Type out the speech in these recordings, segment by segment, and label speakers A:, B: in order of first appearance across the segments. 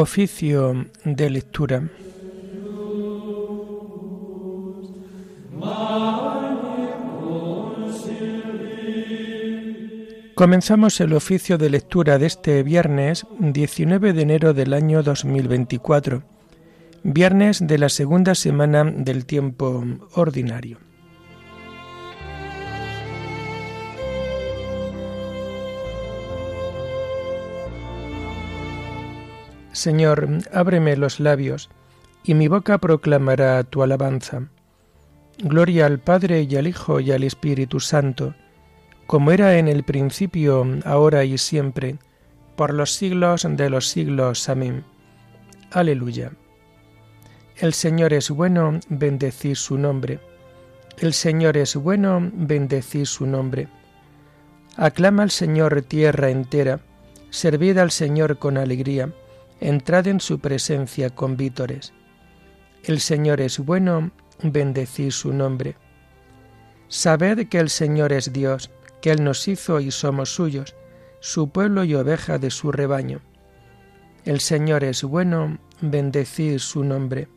A: Oficio de lectura. Comenzamos el oficio de lectura de este viernes 19 de enero del año 2024, viernes de la segunda semana del tiempo ordinario. Señor, ábreme los labios, y mi boca proclamará tu alabanza. Gloria al Padre y al Hijo y al Espíritu Santo, como era en el principio, ahora y siempre, por los siglos de los siglos. Amén. Aleluya. El Señor es bueno, bendecid su nombre. El Señor es bueno, bendecid su nombre. Aclama al Señor tierra entera, servid al Señor con alegría entrad en su presencia con vítores. El Señor es bueno, bendecid su nombre. Sabed que el Señor es Dios, que Él nos hizo y somos suyos, su pueblo y oveja de su rebaño. El Señor es bueno, bendecid su nombre.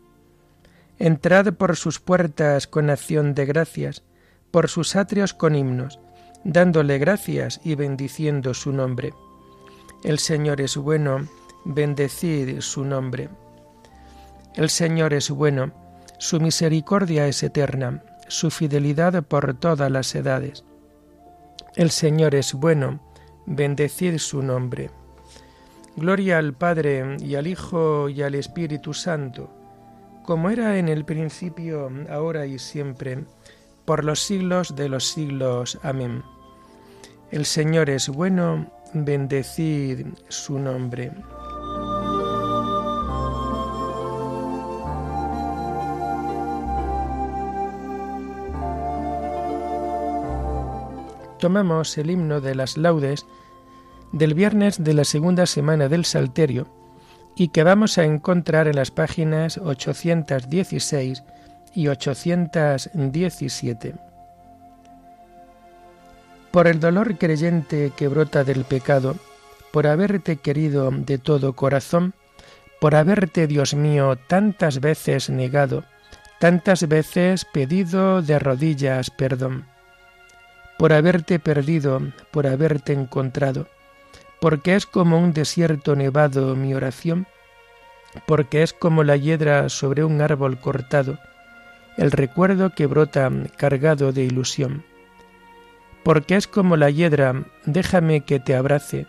A: Entrad por sus puertas con acción de gracias, por sus atrios con himnos, dándole gracias y bendiciendo su nombre. El Señor es bueno, bendecid su nombre. El Señor es bueno, su misericordia es eterna, su fidelidad por todas las edades. El Señor es bueno, bendecid su nombre. Gloria al Padre y al Hijo y al Espíritu Santo, como era en el principio, ahora y siempre, por los siglos de los siglos. Amén. El Señor es bueno, bendecid su nombre. Tomamos el himno de las laudes del viernes de la segunda semana del Salterio y que vamos a encontrar en las páginas 816 y 817. Por el dolor creyente que brota del pecado, por haberte querido de todo corazón, por haberte, Dios mío, tantas veces negado, tantas veces pedido de rodillas perdón por haberte perdido, por haberte encontrado, porque es como un desierto nevado mi oración, porque es como la hiedra sobre un árbol cortado, el recuerdo que brota cargado de ilusión. Porque es como la hiedra, déjame que te abrace,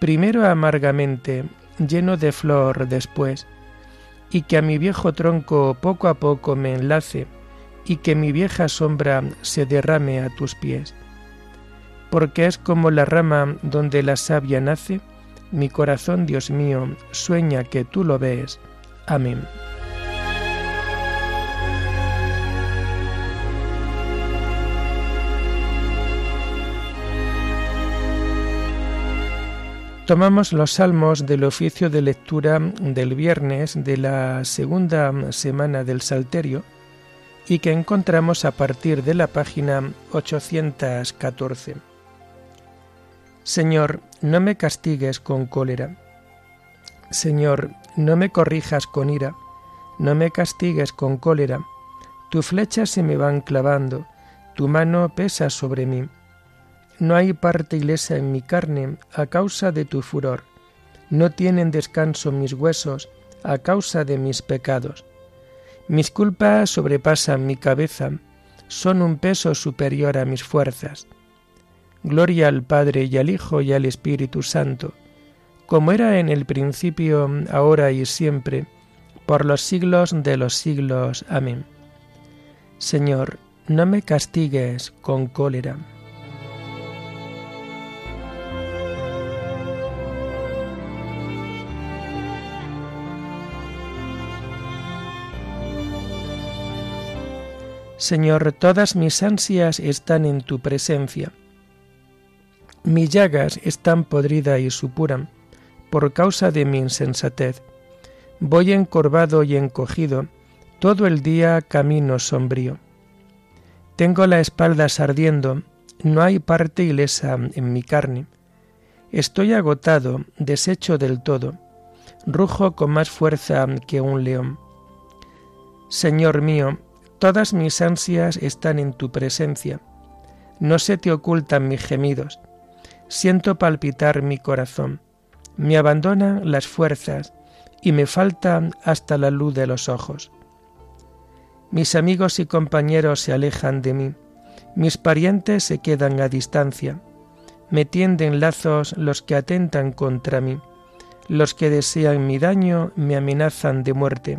A: primero amargamente, lleno de flor después, y que a mi viejo tronco poco a poco me enlace, y que mi vieja sombra se derrame a tus pies. Porque es como la rama donde la savia nace, mi corazón, Dios mío, sueña que tú lo ves. Amén. Tomamos los salmos del oficio de lectura del viernes de la segunda semana del Salterio, y que encontramos a partir de la página 814. Señor, no me castigues con cólera. Señor, no me corrijas con ira, no me castigues con cólera. Tu flecha se me van clavando, tu mano pesa sobre mí. No hay parte ilesa en mi carne a causa de tu furor. No tienen descanso mis huesos a causa de mis pecados. Mis culpas sobrepasan mi cabeza, son un peso superior a mis fuerzas. Gloria al Padre y al Hijo y al Espíritu Santo, como era en el principio, ahora y siempre, por los siglos de los siglos. Amén. Señor, no me castigues con cólera. Señor, todas mis ansias están en tu presencia. Mis llagas están podridas y supuran por causa de mi insensatez. Voy encorvado y encogido, todo el día camino sombrío. Tengo la espalda ardiendo, no hay parte ilesa en mi carne. Estoy agotado, deshecho del todo. rujo con más fuerza que un león. Señor mío, todas mis ansias están en tu presencia. No se te ocultan mis gemidos. Siento palpitar mi corazón. Me abandonan las fuerzas y me falta hasta la luz de los ojos. Mis amigos y compañeros se alejan de mí, mis parientes se quedan a distancia, me tienden lazos los que atentan contra mí, los que desean mi daño me amenazan de muerte,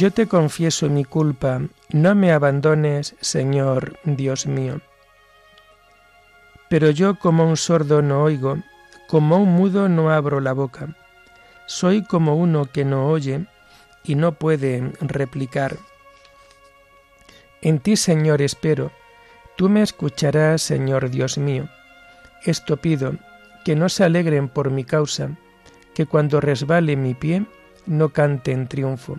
A: Yo te confieso mi culpa, no me abandones, Señor Dios mío. Pero yo como un sordo no oigo, como un mudo no abro la boca. Soy como uno que no oye, y no puede replicar. En ti, Señor, espero. Tú me escucharás, Señor Dios mío. Esto pido, que no se alegren por mi causa, que cuando resbale mi pie no cante en triunfo.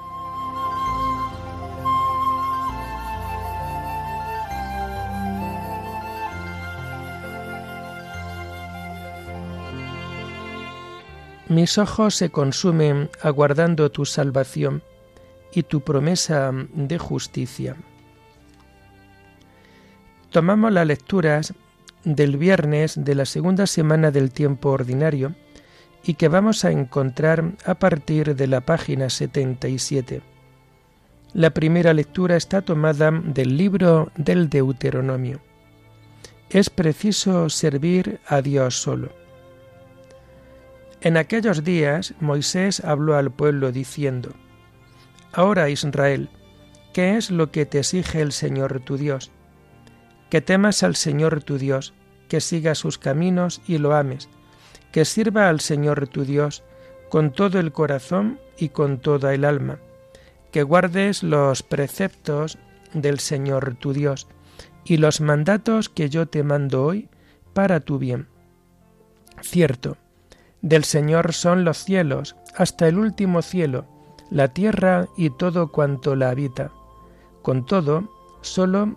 A: Mis ojos se consumen aguardando tu salvación y tu promesa de justicia. Tomamos las lecturas del viernes de la segunda semana del tiempo ordinario y que vamos a encontrar a partir de la página 77. La primera lectura está tomada del libro del Deuteronomio. Es preciso servir a Dios solo. En aquellos días Moisés habló al pueblo diciendo, Ahora Israel, ¿qué es lo que te exige el Señor tu Dios? que temas al Señor tu Dios, que sigas sus caminos y lo ames, que sirva al Señor tu Dios con todo el corazón y con toda el alma, que guardes los preceptos del Señor tu Dios y los mandatos que yo te mando hoy para tu bien. Cierto, del Señor son los cielos, hasta el último cielo, la tierra y todo cuanto la habita. Con todo, solo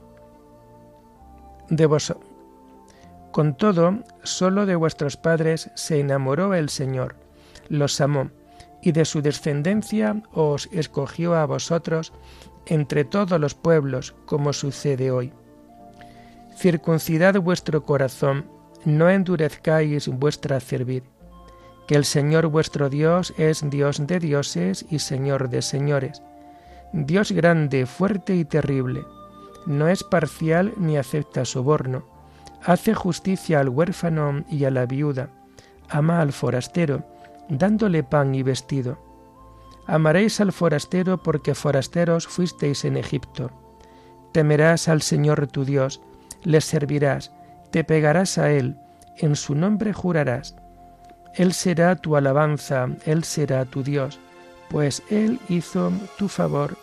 A: de vos. Con todo, sólo de vuestros padres se enamoró el Señor, los amó, y de su descendencia os escogió a vosotros entre todos los pueblos, como sucede hoy. Circuncidad vuestro corazón, no endurezcáis vuestra cerviz, que el Señor vuestro Dios es Dios de dioses y Señor de señores, Dios grande, fuerte y terrible no es parcial ni acepta soborno, hace justicia al huérfano y a la viuda, ama al forastero, dándole pan y vestido. Amaréis al forastero porque forasteros fuisteis en Egipto. Temerás al Señor tu Dios, le servirás, te pegarás a Él, en su nombre jurarás. Él será tu alabanza, Él será tu Dios, pues Él hizo tu favor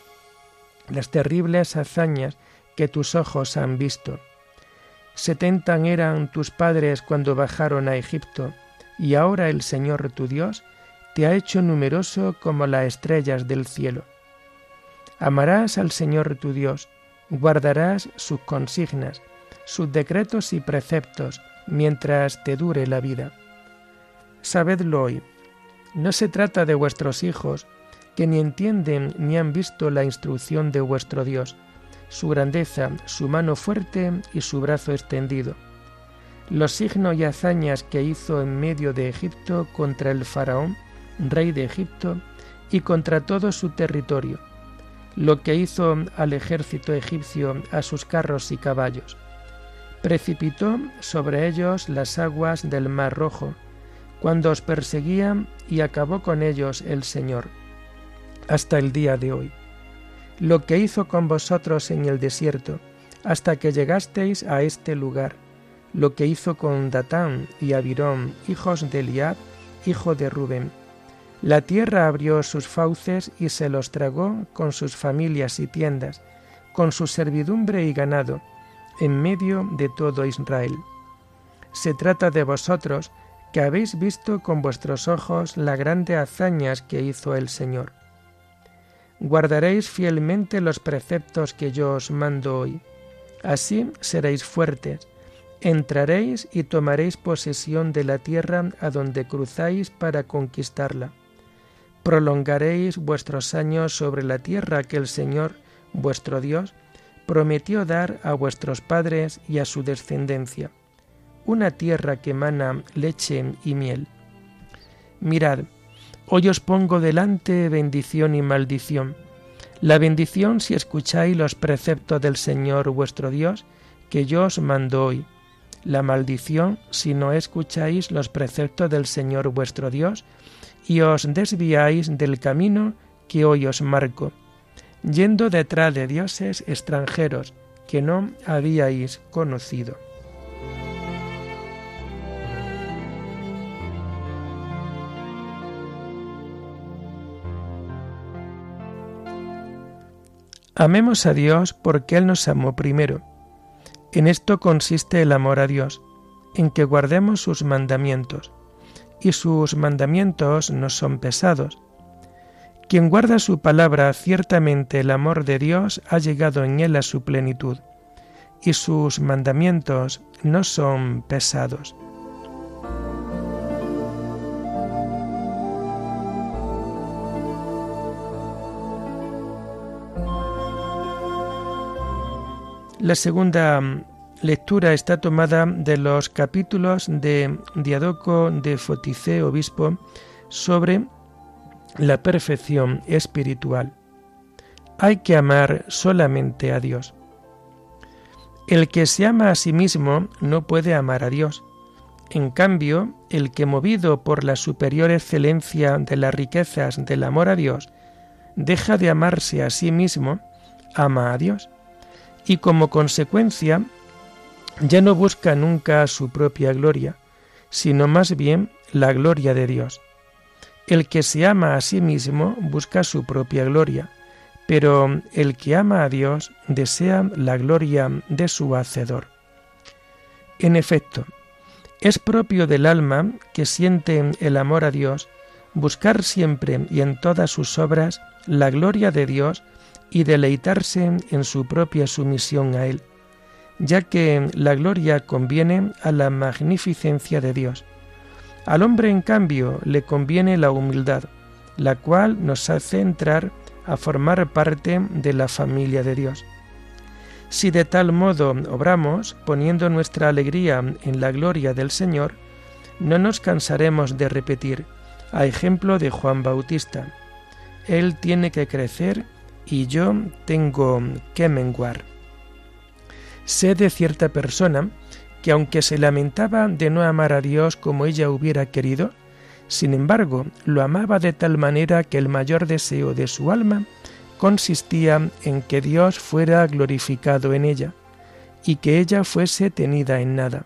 A: las terribles hazañas que tus ojos han visto. Setenta eran tus padres cuando bajaron a Egipto, y ahora el Señor tu Dios te ha hecho numeroso como las estrellas del cielo. Amarás al Señor tu Dios, guardarás sus consignas, sus decretos y preceptos, mientras te dure la vida. Sabedlo hoy, no se trata de vuestros hijos, que ni entienden ni han visto la instrucción de vuestro Dios, su grandeza, su mano fuerte y su brazo extendido. Los signos y hazañas que hizo en medio de Egipto contra el faraón, rey de Egipto, y contra todo su territorio, lo que hizo al ejército egipcio a sus carros y caballos. Precipitó sobre ellos las aguas del Mar Rojo, cuando os perseguían y acabó con ellos el Señor, hasta el día de hoy. Lo que hizo con vosotros en el desierto, hasta que llegasteis a este lugar, lo que hizo con Datán y Abirón, hijos de Eliab, hijo de Rubén, la tierra abrió sus fauces y se los tragó con sus familias y tiendas, con su servidumbre y ganado, en medio de todo Israel. Se trata de vosotros que habéis visto con vuestros ojos las grandes hazañas que hizo el Señor. Guardaréis fielmente los preceptos que yo os mando hoy. Así seréis fuertes, entraréis y tomaréis posesión de la tierra a donde cruzáis para conquistarla prolongaréis vuestros años sobre la tierra que el Señor, vuestro Dios, prometió dar a vuestros padres y a su descendencia, una tierra que emana leche y miel. Mirad, hoy os pongo delante bendición y maldición. La bendición si escucháis los preceptos del Señor vuestro Dios, que yo os mando hoy. La maldición si no escucháis los preceptos del Señor vuestro Dios, y os desviáis del camino que hoy os marco, yendo detrás de dioses extranjeros que no habíais conocido. Amemos a Dios porque Él nos amó primero. En esto consiste el amor a Dios, en que guardemos sus mandamientos y sus mandamientos no son pesados. Quien guarda su palabra, ciertamente el amor de Dios ha llegado en él a su plenitud, y sus mandamientos no son pesados. La segunda lectura está tomada de los capítulos de Diadoco de Fotice, obispo, sobre la perfección espiritual. Hay que amar solamente a Dios. El que se ama a sí mismo no puede amar a Dios. En cambio, el que movido por la superior excelencia de las riquezas del amor a Dios, deja de amarse a sí mismo, ama a Dios. Y como consecuencia ya no busca nunca su propia gloria, sino más bien la gloria de Dios. El que se ama a sí mismo busca su propia gloria, pero el que ama a Dios desea la gloria de su Hacedor. En efecto, es propio del alma que siente el amor a Dios buscar siempre y en todas sus obras la gloria de Dios y deleitarse en su propia sumisión a Él ya que la gloria conviene a la magnificencia de Dios. Al hombre, en cambio, le conviene la humildad, la cual nos hace entrar a formar parte de la familia de Dios. Si de tal modo obramos, poniendo nuestra alegría en la gloria del Señor, no nos cansaremos de repetir, a ejemplo de Juan Bautista, Él tiene que crecer y yo tengo que menguar. Sé de cierta persona que aunque se lamentaba de no amar a Dios como ella hubiera querido, sin embargo lo amaba de tal manera que el mayor deseo de su alma consistía en que Dios fuera glorificado en ella y que ella fuese tenida en nada.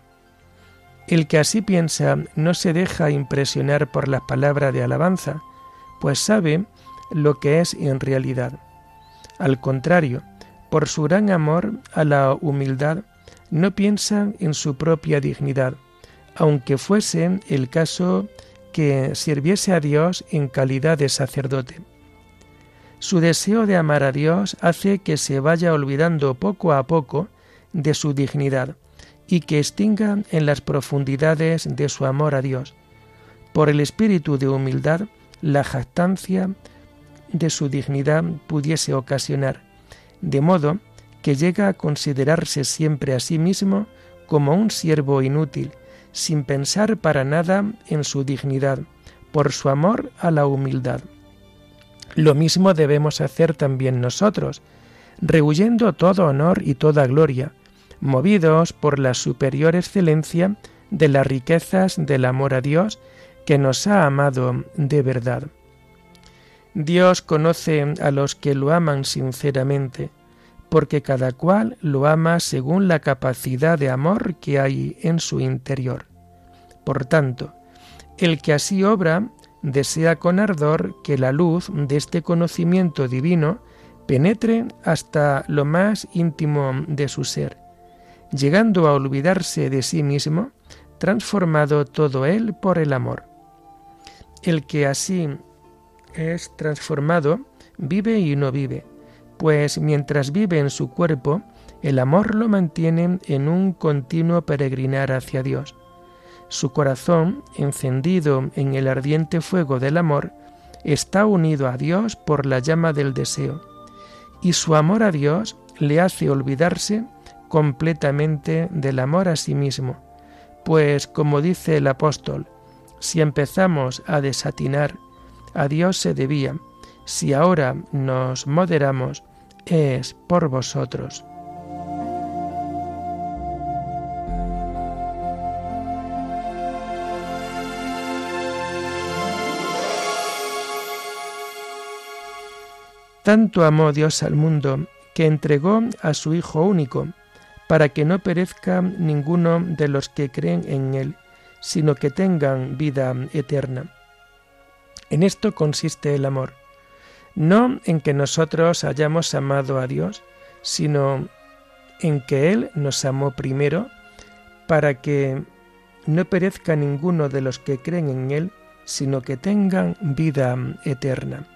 A: El que así piensa no se deja impresionar por las palabras de alabanza, pues sabe lo que es en realidad. Al contrario, por su gran amor a la humildad, no piensa en su propia dignidad, aunque fuese el caso que sirviese a Dios en calidad de sacerdote. Su deseo de amar a Dios hace que se vaya olvidando poco a poco de su dignidad, y que extinga en las profundidades de su amor a Dios, por el espíritu de humildad, la jactancia de su dignidad pudiese ocasionar, de modo que llega a considerarse siempre a sí mismo como un siervo inútil, sin pensar para nada en su dignidad, por su amor a la humildad. Lo mismo debemos hacer también nosotros, rehuyendo todo honor y toda gloria, movidos por la superior excelencia de las riquezas del amor a Dios que nos ha amado de verdad. Dios conoce a los que lo aman sinceramente, porque cada cual lo ama según la capacidad de amor que hay en su interior. Por tanto, el que así obra desea con ardor que la luz de este conocimiento divino penetre hasta lo más íntimo de su ser, llegando a olvidarse de sí mismo, transformado todo él por el amor. El que así es transformado vive y no vive, pues mientras vive en su cuerpo, el amor lo mantiene en un continuo peregrinar hacia Dios. Su corazón, encendido en el ardiente fuego del amor, está unido a Dios por la llama del deseo, y su amor a Dios le hace olvidarse completamente del amor a sí mismo, pues como dice el apóstol, si empezamos a desatinar, a Dios se debía, si ahora nos moderamos, es por vosotros. Tanto amó Dios al mundo que entregó a su Hijo único, para que no perezca ninguno de los que creen en Él, sino que tengan vida eterna. En esto consiste el amor, no en que nosotros hayamos amado a Dios, sino en que Él nos amó primero para que no perezca ninguno de los que creen en Él, sino que tengan vida eterna.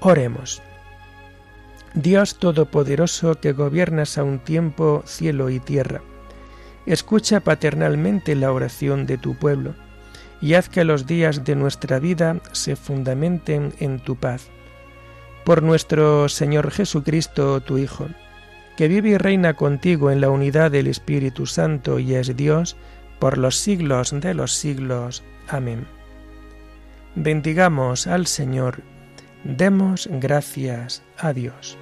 A: Oremos. Dios Todopoderoso que gobiernas a un tiempo cielo y tierra, escucha paternalmente la oración de tu pueblo y haz que los días de nuestra vida se fundamenten en tu paz. Por nuestro Señor Jesucristo, tu Hijo, que vive y reina contigo en la unidad del Espíritu Santo y es Dios, por los siglos de los siglos. Amén. Bendigamos al Señor, demos gracias a Dios.